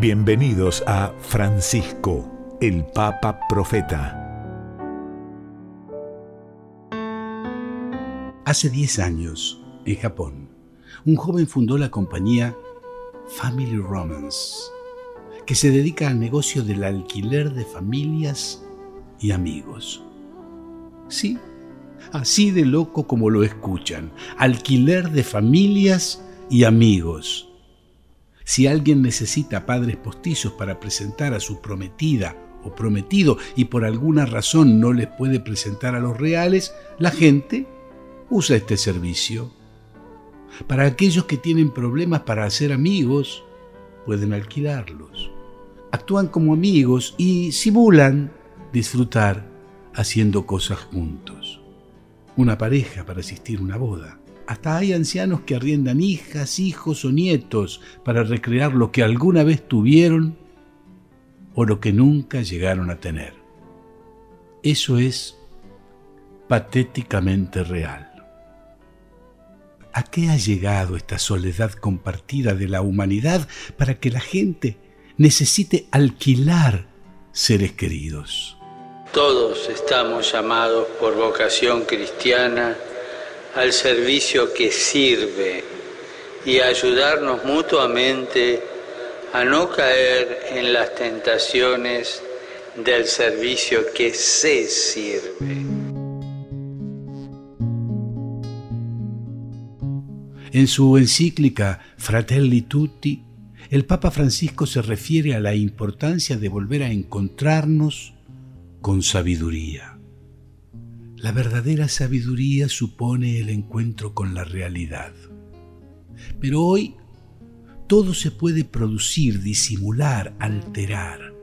Bienvenidos a Francisco, el Papa Profeta. Hace 10 años, en Japón, un joven fundó la compañía Family Romance, que se dedica al negocio del alquiler de familias y amigos. Sí, así de loco como lo escuchan, alquiler de familias y amigos. Si alguien necesita padres postizos para presentar a su prometida o prometido y por alguna razón no les puede presentar a los reales, la gente usa este servicio. Para aquellos que tienen problemas para hacer amigos, pueden alquilarlos. Actúan como amigos y simulan disfrutar haciendo cosas juntos. Una pareja para asistir a una boda hasta hay ancianos que arriendan hijas, hijos o nietos para recrear lo que alguna vez tuvieron o lo que nunca llegaron a tener. Eso es patéticamente real. ¿A qué ha llegado esta soledad compartida de la humanidad para que la gente necesite alquilar seres queridos? Todos estamos llamados por vocación cristiana al servicio que sirve y ayudarnos mutuamente a no caer en las tentaciones del servicio que se sirve. En su encíclica Fratelli Tutti, el Papa Francisco se refiere a la importancia de volver a encontrarnos con sabiduría. La verdadera sabiduría supone el encuentro con la realidad. Pero hoy todo se puede producir, disimular, alterar.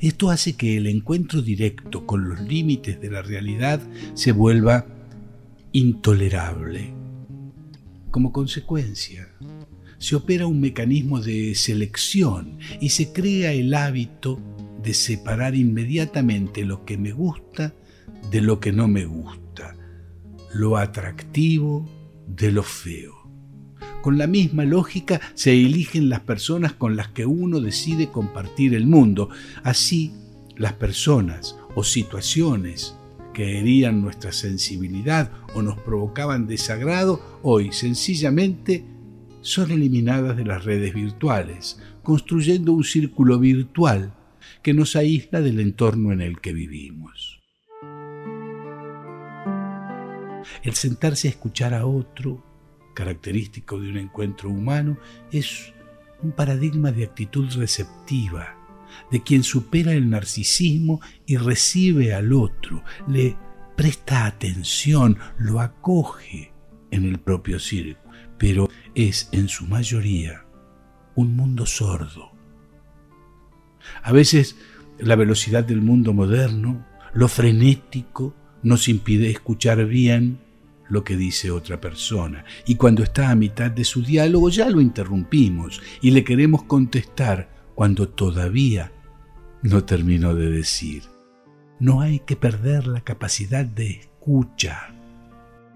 Esto hace que el encuentro directo con los límites de la realidad se vuelva intolerable. Como consecuencia, se opera un mecanismo de selección y se crea el hábito de separar inmediatamente lo que me gusta de lo que no me gusta, lo atractivo de lo feo. Con la misma lógica se eligen las personas con las que uno decide compartir el mundo. Así, las personas o situaciones que herían nuestra sensibilidad o nos provocaban desagrado, hoy sencillamente son eliminadas de las redes virtuales, construyendo un círculo virtual que nos aísla del entorno en el que vivimos. El sentarse a escuchar a otro, característico de un encuentro humano, es un paradigma de actitud receptiva, de quien supera el narcisismo y recibe al otro, le presta atención, lo acoge en el propio circo, pero es en su mayoría un mundo sordo. A veces la velocidad del mundo moderno, lo frenético, nos impide escuchar bien lo que dice otra persona. Y cuando está a mitad de su diálogo ya lo interrumpimos y le queremos contestar cuando todavía no terminó de decir. No hay que perder la capacidad de escucha.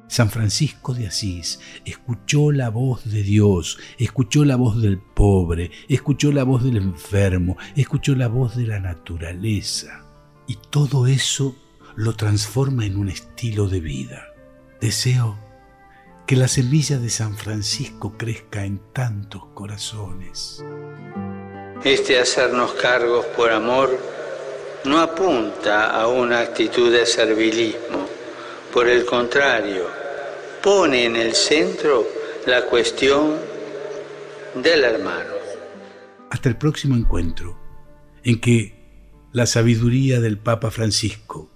San Francisco de Asís escuchó la voz de Dios, escuchó la voz del pobre, escuchó la voz del enfermo, escuchó la voz de la naturaleza. Y todo eso lo transforma en un estilo de vida. Deseo que la semilla de San Francisco crezca en tantos corazones. Este hacernos cargos por amor no apunta a una actitud de servilismo. Por el contrario, pone en el centro la cuestión del hermano. Hasta el próximo encuentro, en que la sabiduría del Papa Francisco